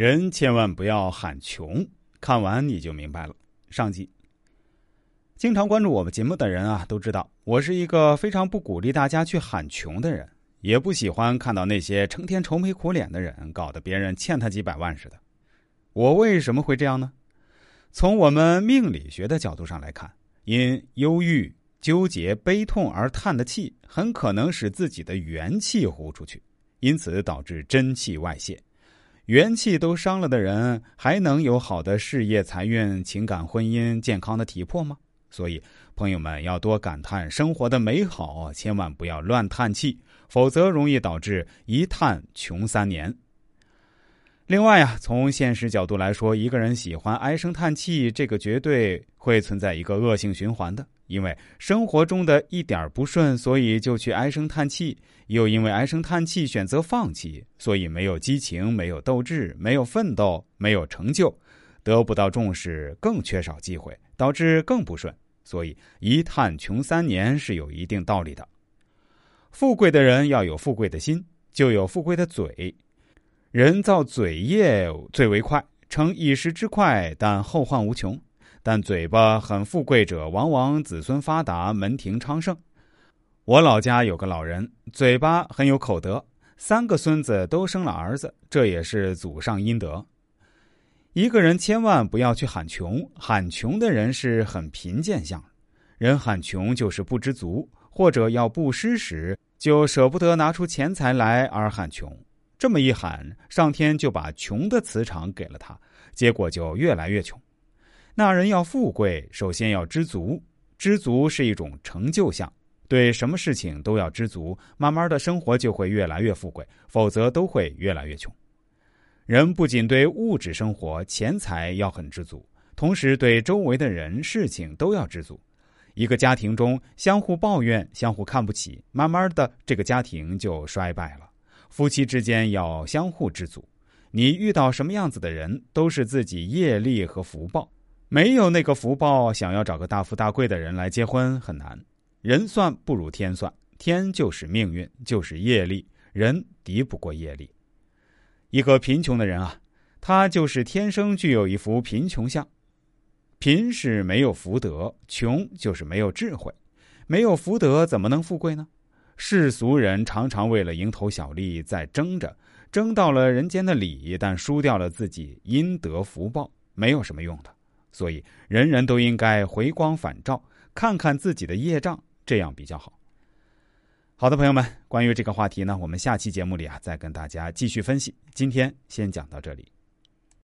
人千万不要喊穷，看完你就明白了。上集，经常关注我们节目的人啊，都知道我是一个非常不鼓励大家去喊穷的人，也不喜欢看到那些成天愁眉苦脸的人，搞得别人欠他几百万似的。我为什么会这样呢？从我们命理学的角度上来看，因忧郁、纠结、悲痛而叹的气，很可能使自己的元气呼出去，因此导致真气外泄。元气都伤了的人，还能有好的事业、财运、情感、婚姻、健康的体魄吗？所以，朋友们要多感叹生活的美好，千万不要乱叹气，否则容易导致一叹穷三年。另外呀，从现实角度来说，一个人喜欢唉声叹气，这个绝对会存在一个恶性循环的。因为生活中的一点不顺，所以就去唉声叹气；又因为唉声叹气选择放弃，所以没有激情、没有斗志、没有奋斗、没有成就，得不到重视，更缺少机会，导致更不顺。所以一叹穷三年是有一定道理的。富贵的人要有富贵的心，就有富贵的嘴。人造嘴业最为快，称一时之快，但后患无穷。但嘴巴很富贵者，往往子孙发达，门庭昌盛。我老家有个老人，嘴巴很有口德，三个孙子都生了儿子，这也是祖上阴德。一个人千万不要去喊穷，喊穷的人是很贫贱相。人喊穷就是不知足，或者要布施时就舍不得拿出钱财来而喊穷。这么一喊，上天就把穷的磁场给了他，结果就越来越穷。那人要富贵，首先要知足。知足是一种成就相，对什么事情都要知足，慢慢的生活就会越来越富贵，否则都会越来越穷。人不仅对物质生活、钱财要很知足，同时对周围的人、事情都要知足。一个家庭中相互抱怨、相互看不起，慢慢的这个家庭就衰败了。夫妻之间要相互知足。你遇到什么样子的人，都是自己业力和福报。没有那个福报，想要找个大富大贵的人来结婚很难。人算不如天算，天就是命运，就是业力，人敌不过业力。一个贫穷的人啊，他就是天生具有一副贫穷相。贫是没有福德，穷就是没有智慧。没有福德怎么能富贵呢？世俗人常常为了蝇头小利在争着，争到了人间的礼，但输掉了自己阴德福报，没有什么用的。所以，人人都应该回光返照，看看自己的业障，这样比较好。好的，朋友们，关于这个话题呢，我们下期节目里啊，再跟大家继续分析。今天先讲到这里。